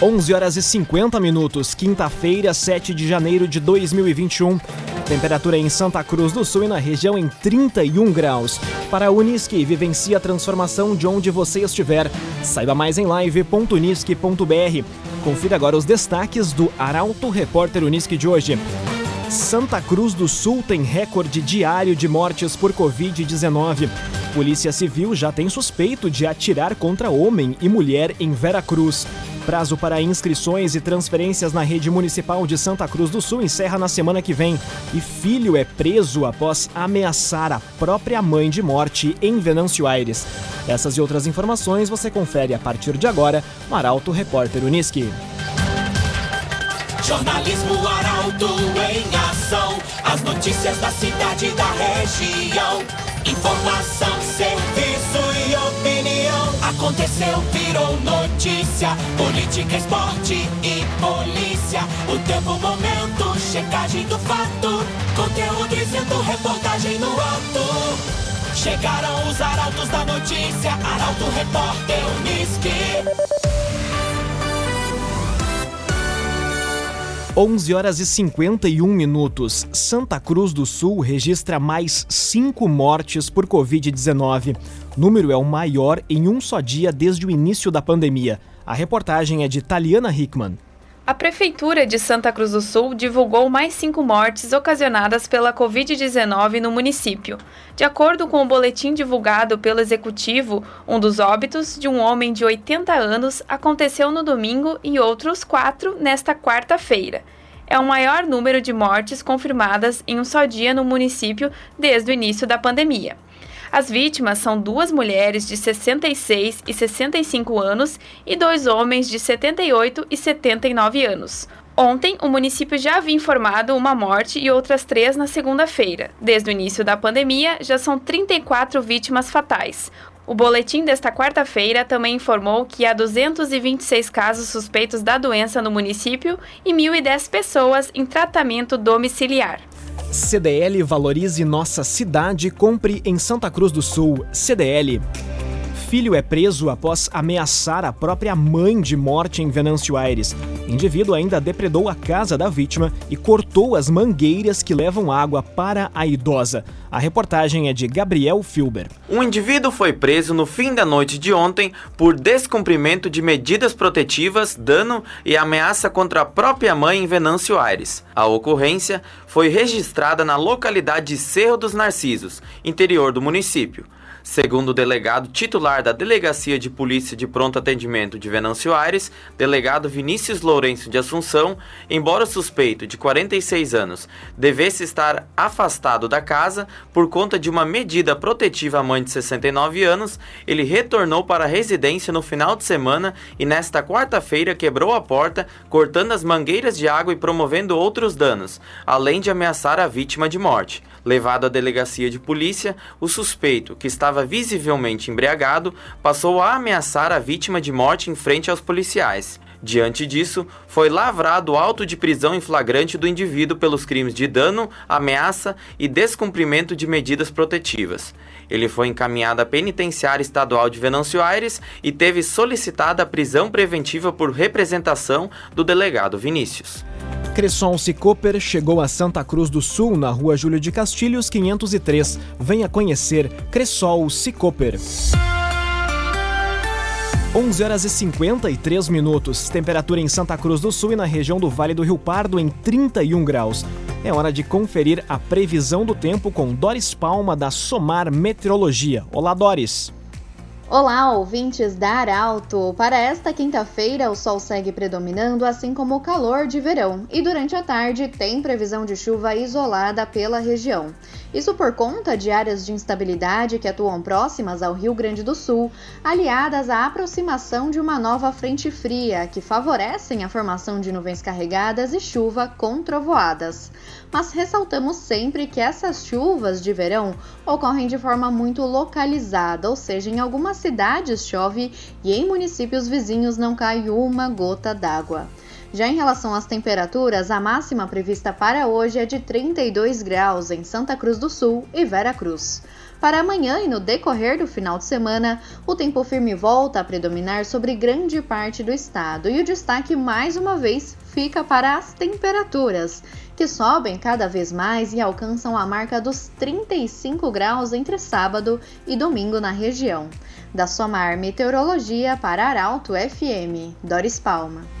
11 horas e 50 minutos, quinta-feira, 7 de janeiro de 2021. Temperatura em Santa Cruz do Sul e na região em 31 graus. Para a Unisque, vivencie a transformação de onde você estiver. Saiba mais em live.unisque.br. Confira agora os destaques do Arauto Repórter Unisque de hoje. Santa Cruz do Sul tem recorde diário de mortes por Covid-19. Polícia Civil já tem suspeito de atirar contra homem e mulher em Vera Cruz. Prazo para inscrições e transferências na rede municipal de Santa Cruz do Sul encerra na semana que vem. E filho é preso após ameaçar a própria mãe de morte em Venâncio Aires. Essas e outras informações você confere a partir de agora no Arauto Repórter Uniski. Jornalismo Arauto em ação. As notícias da cidade e da região. Informação, serviço. Aconteceu, virou notícia. Política, esporte e polícia. O tempo, momento, checagem do fato. Conteúdo dizendo, reportagem no ato. Chegaram os arautos da notícia. Arauto, repórter, Uniski. 11 horas e 51 minutos. Santa Cruz do Sul registra mais cinco mortes por Covid-19. Número é o maior em um só dia desde o início da pandemia. A reportagem é de Taliana Hickman. A Prefeitura de Santa Cruz do Sul divulgou mais cinco mortes ocasionadas pela Covid-19 no município. De acordo com o boletim divulgado pelo Executivo, um dos óbitos de um homem de 80 anos aconteceu no domingo e outros quatro nesta quarta-feira. É o maior número de mortes confirmadas em um só dia no município desde o início da pandemia. As vítimas são duas mulheres de 66 e 65 anos e dois homens de 78 e 79 anos. Ontem, o município já havia informado uma morte e outras três na segunda-feira. Desde o início da pandemia, já são 34 vítimas fatais. O boletim desta quarta-feira também informou que há 226 casos suspeitos da doença no município e 1.010 pessoas em tratamento domiciliar. CDL Valorize Nossa Cidade, compre em Santa Cruz do Sul. CDL. Filho é preso após ameaçar a própria mãe de morte em Venâncio Aires. Indivíduo ainda depredou a casa da vítima e cortou as mangueiras que levam água para a idosa. A reportagem é de Gabriel Filber. Um indivíduo foi preso no fim da noite de ontem por descumprimento de medidas protetivas, dano e ameaça contra a própria mãe em Venâncio Aires. A ocorrência foi registrada na localidade de Cerro dos Narcisos, interior do município. Segundo o delegado titular da Delegacia de Polícia de Pronto Atendimento de Venâncio Aires, delegado Vinícius Lourenço de Assunção, embora o suspeito, de 46 anos, devesse estar afastado da casa por conta de uma medida protetiva à mãe de 69 anos, ele retornou para a residência no final de semana e nesta quarta-feira quebrou a porta, cortando as mangueiras de água e promovendo outros danos, além de ameaçar a vítima de morte. Levado à delegacia de polícia, o suspeito, que estava visivelmente embriagado, passou a ameaçar a vítima de morte em frente aos policiais. Diante disso, foi lavrado auto de prisão em flagrante do indivíduo pelos crimes de dano, ameaça e descumprimento de medidas protetivas. Ele foi encaminhado à penitenciária estadual de Venâncio Aires e teve solicitada a prisão preventiva por representação do delegado Vinícius. Cresson Cicoper chegou a Santa Cruz do Sul, na rua Júlio de Castilhos, 503. Venha conhecer Cressol Cicoper. 11 horas e 53 minutos. Temperatura em Santa Cruz do Sul e na região do Vale do Rio Pardo em 31 graus. É hora de conferir a previsão do tempo com Doris Palma da Somar Meteorologia. Olá, Doris. Olá, ouvintes da Arauto! Para esta quinta-feira, o sol segue predominando, assim como o calor de verão, e durante a tarde tem previsão de chuva isolada pela região. Isso por conta de áreas de instabilidade que atuam próximas ao Rio Grande do Sul, aliadas à aproximação de uma nova frente fria, que favorecem a formação de nuvens carregadas e chuva com trovoadas. Mas ressaltamos sempre que essas chuvas de verão ocorrem de forma muito localizada, ou seja, em algumas cidades chove e em municípios vizinhos não cai uma gota d'água. Já em relação às temperaturas, a máxima prevista para hoje é de 32 graus em Santa Cruz do Sul e Vera Cruz. Para amanhã e no decorrer do final de semana, o tempo firme volta a predominar sobre grande parte do estado e o destaque mais uma vez fica para as temperaturas, que sobem cada vez mais e alcançam a marca dos 35 graus entre sábado e domingo na região. Da Somar Meteorologia para Arauto FM, Doris Palma.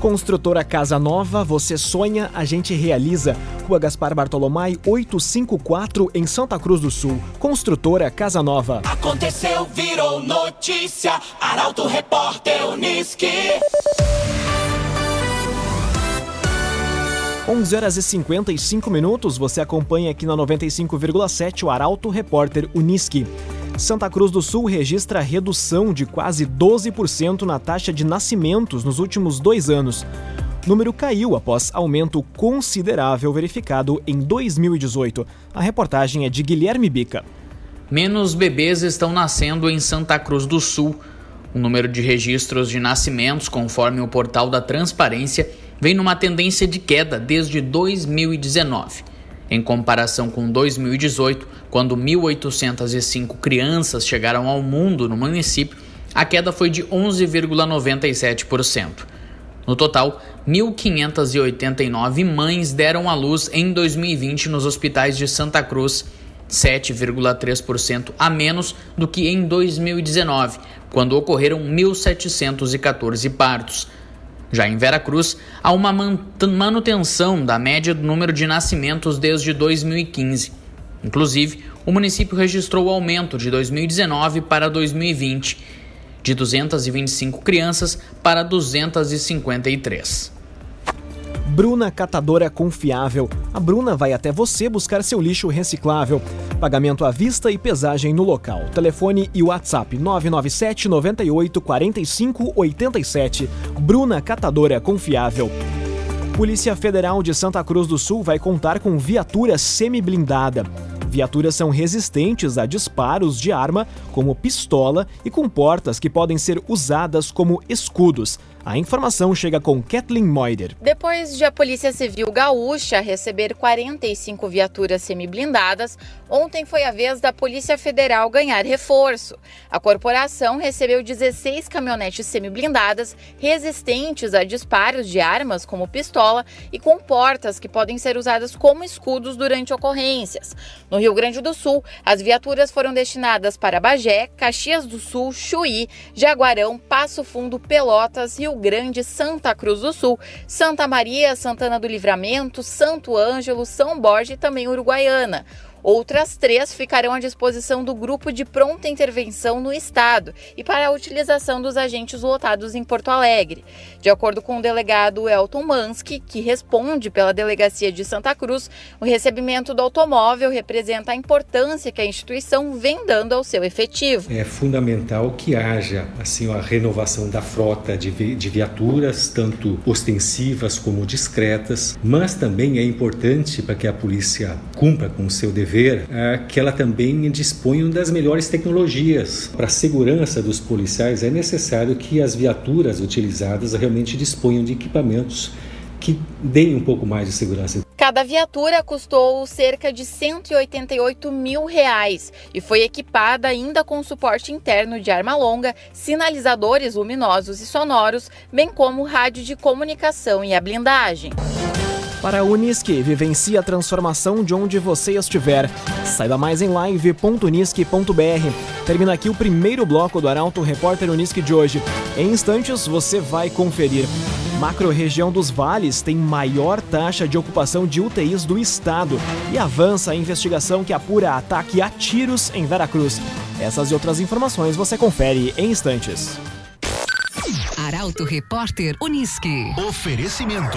Construtora Casa Nova, você sonha, a gente realiza. Rua Gaspar Bartolomai 854 em Santa Cruz do Sul. Construtora Casa Nova. Aconteceu, virou notícia. Arauto Repórter Uniski. 11 horas e 55 minutos, você acompanha aqui na 95,7 o Arauto Repórter Uniski. Santa Cruz do Sul registra redução de quase 12% na taxa de nascimentos nos últimos dois anos. O número caiu após aumento considerável verificado em 2018. A reportagem é de Guilherme Bica. Menos bebês estão nascendo em Santa Cruz do Sul. O número de registros de nascimentos, conforme o portal da Transparência, vem numa tendência de queda desde 2019. Em comparação com 2018, quando 1.805 crianças chegaram ao mundo no município, a queda foi de 11,97%. No total, 1.589 mães deram à luz em 2020 nos hospitais de Santa Cruz, 7,3% a menos do que em 2019, quando ocorreram 1.714 partos. Já em Veracruz, há uma manutenção da média do número de nascimentos desde 2015. Inclusive, o município registrou aumento de 2019 para 2020, de 225 crianças para 253. Bruna Catadora Confiável. A Bruna vai até você buscar seu lixo reciclável. Pagamento à vista e pesagem no local. Telefone e WhatsApp 997 98 45 87. Bruna Catadora Confiável. Polícia Federal de Santa Cruz do Sul vai contar com viatura semi-blindada. Viaturas são resistentes a disparos de arma, como pistola, e com portas que podem ser usadas como escudos. A informação chega com Kathleen Moider. Depois de a Polícia Civil Gaúcha receber 45 viaturas semi-blindadas, ontem foi a vez da Polícia Federal ganhar reforço. A corporação recebeu 16 caminhonetes semi-blindadas resistentes a disparos de armas, como pistola, e com portas que podem ser usadas como escudos durante ocorrências. No Rio Grande do Sul, as viaturas foram destinadas para Bagé, Caxias do Sul, Chuí, Jaguarão, Passo Fundo, Pelotas, Rio Grande, Santa Cruz do Sul, Santa Maria, Santana do Livramento, Santo Ângelo, São Borja e também Uruguaiana. Outras três ficarão à disposição do grupo de pronta intervenção no estado e para a utilização dos agentes lotados em Porto Alegre. De acordo com o delegado Elton Mansky, que responde pela delegacia de Santa Cruz, o recebimento do automóvel representa a importância que a instituição vem dando ao seu efetivo. É fundamental que haja assim a renovação da frota de, vi de viaturas, tanto ostensivas como discretas, mas também é importante para que a polícia cumpra com o seu dever é, que ela também dispõe das melhores tecnologias. Para a segurança dos policiais, é necessário que as viaturas utilizadas realmente disponham de equipamentos que deem um pouco mais de segurança. Cada viatura custou cerca de 188 mil reais e foi equipada ainda com suporte interno de arma longa, sinalizadores luminosos e sonoros, bem como rádio de comunicação e a blindagem. Para a Unisque, vivencie a transformação de onde você estiver. Saiba mais em live.unisque.br. Termina aqui o primeiro bloco do Arauto Repórter Unisque de hoje. Em instantes, você vai conferir. Macro-região dos Vales tem maior taxa de ocupação de UTIs do estado e avança a investigação que apura ataque a tiros em Veracruz. Essas e outras informações você confere em instantes. Arauto Repórter Unisque. Oferecimento.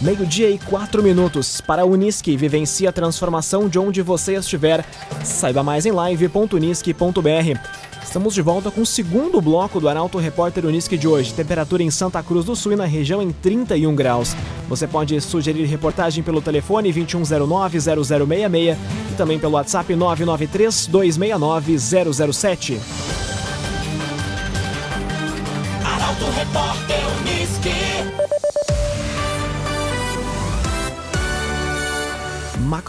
Meio-dia e quatro minutos. Para a Unisque, vivencie a transformação de onde você estiver. Saiba mais em live.unisque.br. Estamos de volta com o segundo bloco do Arauto Repórter Unisque de hoje. Temperatura em Santa Cruz do Sul e na região em 31 graus. Você pode sugerir reportagem pelo telefone 2109-0066 e também pelo WhatsApp 993-269-007.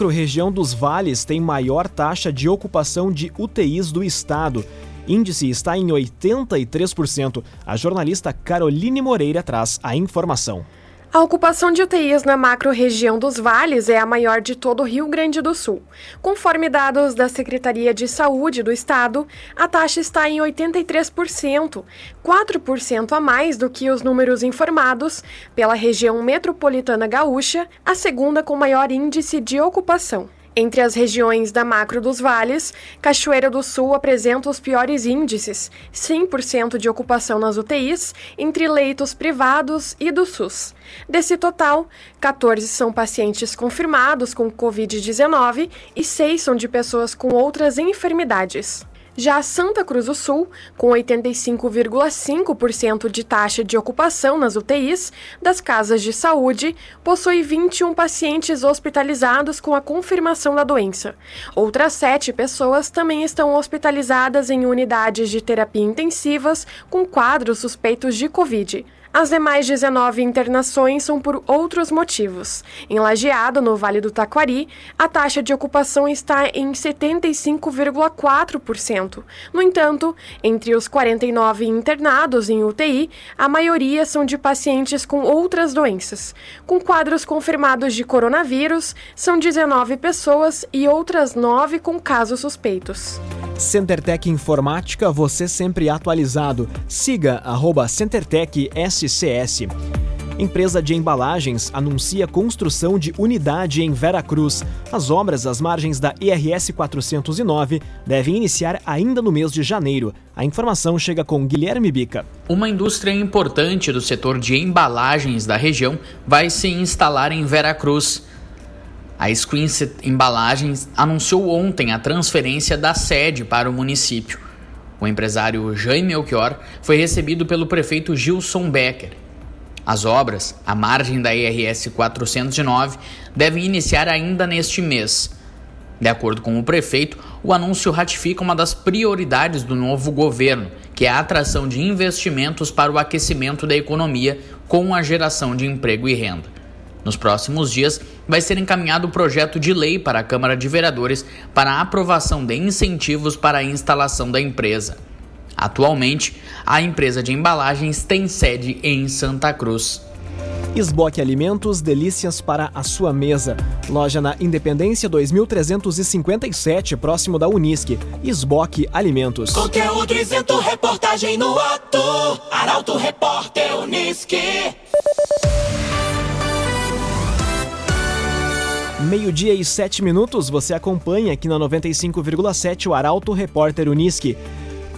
Macro-região dos Vales tem maior taxa de ocupação de UTIs do estado. Índice está em 83%. A jornalista Caroline Moreira traz a informação. A ocupação de UTIs na macro-região dos vales é a maior de todo o Rio Grande do Sul. Conforme dados da Secretaria de Saúde do Estado, a taxa está em 83%, 4% a mais do que os números informados pela região metropolitana gaúcha, a segunda com maior índice de ocupação. Entre as regiões da macro dos vales, Cachoeira do Sul apresenta os piores índices, 100% de ocupação nas UTIs, entre leitos privados e do SUS. Desse total, 14 são pacientes confirmados com Covid-19 e 6 são de pessoas com outras enfermidades. Já Santa Cruz do Sul, com 85,5% de taxa de ocupação nas UTIs das casas de saúde, possui 21 pacientes hospitalizados com a confirmação da doença. Outras sete pessoas também estão hospitalizadas em unidades de terapia intensivas com quadros suspeitos de Covid. As demais 19 internações são por outros motivos. Em Lajeado, no Vale do Taquari, a taxa de ocupação está em 75,4%. No entanto, entre os 49 internados em UTI, a maioria são de pacientes com outras doenças. Com quadros confirmados de coronavírus, são 19 pessoas e outras 9 com casos suspeitos. CenterTech Informática, você sempre atualizado. Siga arroba CenterTech SCS. Empresa de embalagens anuncia construção de unidade em Veracruz. As obras às margens da IRS 409 devem iniciar ainda no mês de janeiro. A informação chega com Guilherme Bica. Uma indústria importante do setor de embalagens da região vai se instalar em Veracruz. A Squinset Embalagens anunciou ontem a transferência da sede para o município. O empresário Jaime Melchior foi recebido pelo prefeito Gilson Becker. As obras, à margem da IRS 409, devem iniciar ainda neste mês. De acordo com o prefeito, o anúncio ratifica uma das prioridades do novo governo, que é a atração de investimentos para o aquecimento da economia com a geração de emprego e renda. Nos próximos dias, vai ser encaminhado o projeto de lei para a Câmara de Vereadores para a aprovação de incentivos para a instalação da empresa. Atualmente, a empresa de embalagens tem sede em Santa Cruz. Esboque Alimentos, delícias para a sua mesa. Loja na Independência 2357, próximo da Unisque. Esboque Alimentos. Conteúdo isento, reportagem no ato. Arauto Repórter Unisque. Meio-dia e sete minutos, você acompanha aqui na 95,7 o Arauto Repórter Unisque.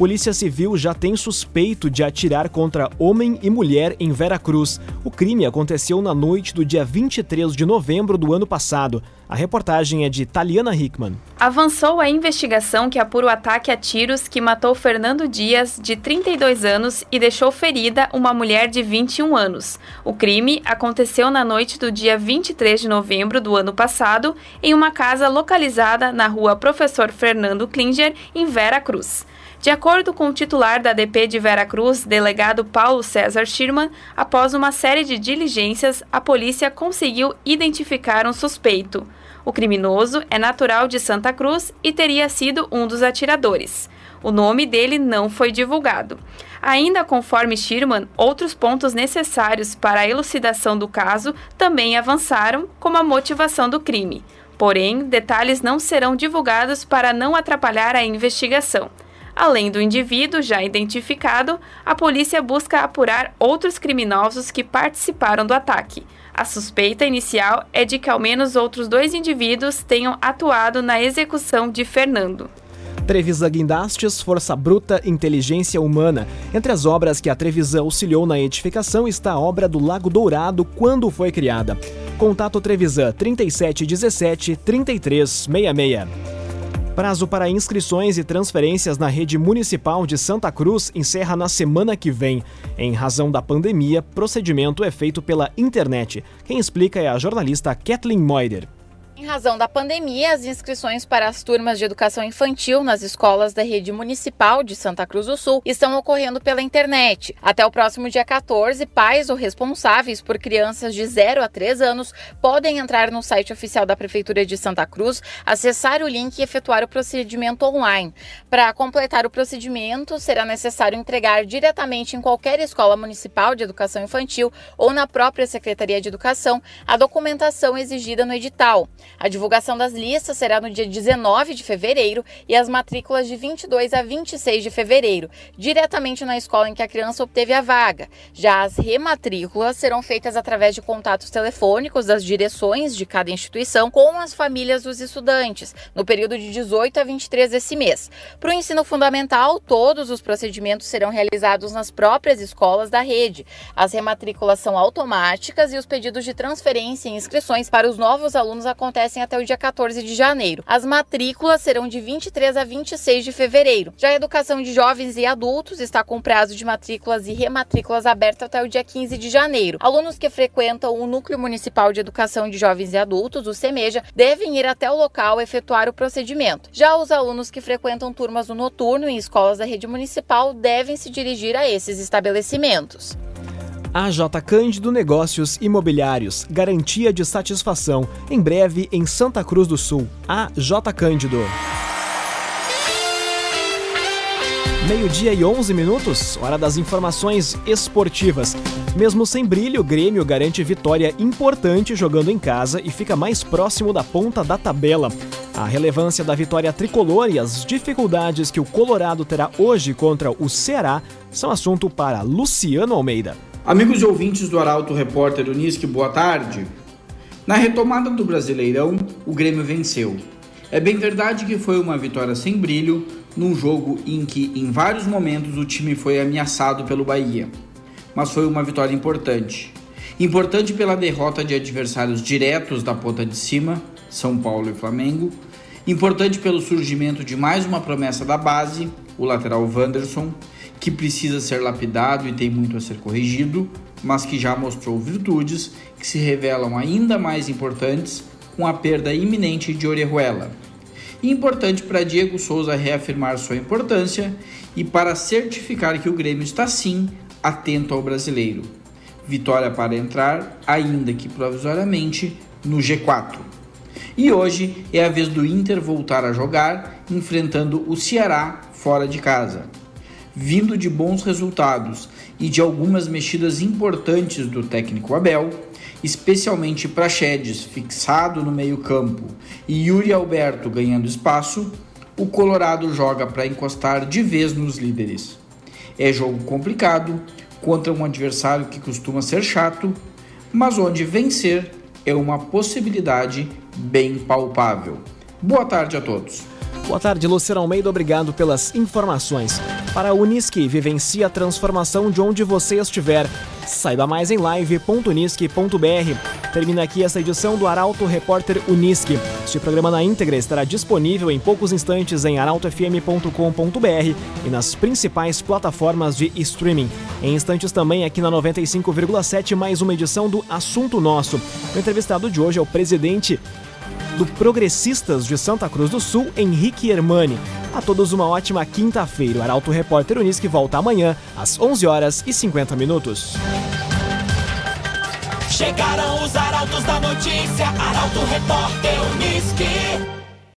Polícia Civil já tem suspeito de atirar contra homem e mulher em Veracruz. O crime aconteceu na noite do dia 23 de novembro do ano passado. A reportagem é de Taliana Hickman. avançou a investigação que apura o ataque a tiros que matou Fernando Dias, de 32 anos, e deixou ferida uma mulher de 21 anos. O crime aconteceu na noite do dia 23 de novembro do ano passado, em uma casa localizada na rua Professor Fernando Klinger, em Vera Cruz. De acordo com o titular da DP de Vera Cruz, delegado Paulo César Schirman, após uma série de diligências, a polícia conseguiu identificar um suspeito. O criminoso é natural de Santa Cruz e teria sido um dos atiradores. O nome dele não foi divulgado. Ainda conforme Schirman, outros pontos necessários para a elucidação do caso também avançaram, como a motivação do crime. Porém, detalhes não serão divulgados para não atrapalhar a investigação. Além do indivíduo já identificado, a polícia busca apurar outros criminosos que participaram do ataque. A suspeita inicial é de que ao menos outros dois indivíduos tenham atuado na execução de Fernando. Trevisa Guindastes, Força Bruta, Inteligência Humana. Entre as obras que a Trevisa auxiliou na edificação está a obra do Lago Dourado, quando foi criada. Contato Trevisan 3717 3366. Prazo para inscrições e transferências na rede municipal de Santa Cruz encerra na semana que vem. Em razão da pandemia, procedimento é feito pela internet. Quem explica é a jornalista Kathleen Moider. Em razão da pandemia, as inscrições para as turmas de educação infantil nas escolas da rede municipal de Santa Cruz do Sul estão ocorrendo pela internet. Até o próximo dia 14, pais ou responsáveis por crianças de 0 a 3 anos podem entrar no site oficial da Prefeitura de Santa Cruz, acessar o link e efetuar o procedimento online. Para completar o procedimento, será necessário entregar diretamente em qualquer escola municipal de educação infantil ou na própria Secretaria de Educação a documentação exigida no edital. A divulgação das listas será no dia 19 de fevereiro e as matrículas de 22 a 26 de fevereiro, diretamente na escola em que a criança obteve a vaga. Já as rematrículas serão feitas através de contatos telefônicos das direções de cada instituição com as famílias dos estudantes, no período de 18 a 23 desse mês. Para o ensino fundamental, todos os procedimentos serão realizados nas próprias escolas da rede. As rematrículas são automáticas e os pedidos de transferência e inscrições para os novos alunos acontecem acontecem até o dia 14 de janeiro. As matrículas serão de 23 a 26 de fevereiro. Já a educação de jovens e adultos está com prazo de matrículas e rematrículas aberto até o dia 15 de janeiro. Alunos que frequentam o Núcleo Municipal de Educação de Jovens e Adultos, o CEMEJA, devem ir até o local efetuar o procedimento. Já os alunos que frequentam turmas no noturno em escolas da rede municipal devem se dirigir a esses estabelecimentos. AJ Cândido Negócios Imobiliários, garantia de satisfação. Em breve em Santa Cruz do Sul. AJ Cândido. Meio-dia e 11 minutos, hora das informações esportivas. Mesmo sem brilho, o Grêmio garante vitória importante jogando em casa e fica mais próximo da ponta da tabela. A relevância da vitória tricolor e as dificuldades que o Colorado terá hoje contra o Ceará são assunto para Luciano Almeida. Amigos e ouvintes do Arauto Repórter Unisque, boa tarde. Na retomada do Brasileirão, o Grêmio venceu. É bem verdade que foi uma vitória sem brilho, num jogo em que em vários momentos o time foi ameaçado pelo Bahia. Mas foi uma vitória importante. Importante pela derrota de adversários diretos da ponta de cima, São Paulo e Flamengo. Importante pelo surgimento de mais uma promessa da base, o lateral Wanderson que precisa ser lapidado e tem muito a ser corrigido, mas que já mostrou virtudes que se revelam ainda mais importantes com a perda iminente de Orejuela. Importante para Diego Souza reafirmar sua importância e para certificar que o Grêmio está sim atento ao brasileiro. Vitória para entrar, ainda que provisoriamente, no G4. E hoje é a vez do Inter voltar a jogar, enfrentando o Ceará fora de casa vindo de bons resultados e de algumas mexidas importantes do técnico Abel, especialmente Praxedes fixado no meio-campo e Yuri Alberto ganhando espaço, o Colorado joga para encostar de vez nos líderes. É jogo complicado contra um adversário que costuma ser chato, mas onde vencer é uma possibilidade bem palpável. Boa tarde a todos. Boa tarde, Luciano Almeida. Obrigado pelas informações. Para a Unisque, vivencie a transformação de onde você estiver. Saiba mais em live.unisque.br. Termina aqui esta edição do Arauto Repórter Unisque. Este programa na íntegra estará disponível em poucos instantes em arautofm.com.br e nas principais plataformas de streaming. Em instantes também aqui na 95,7 mais uma edição do Assunto Nosso. O entrevistado de hoje é o presidente do Progressistas de Santa Cruz do Sul, Henrique Hermani. A todos uma ótima quinta-feira. O Arauto Repórter Unisque volta amanhã às 11 horas e 50 minutos. Chegaram os arautos da notícia, Arauto Repórter Unisque.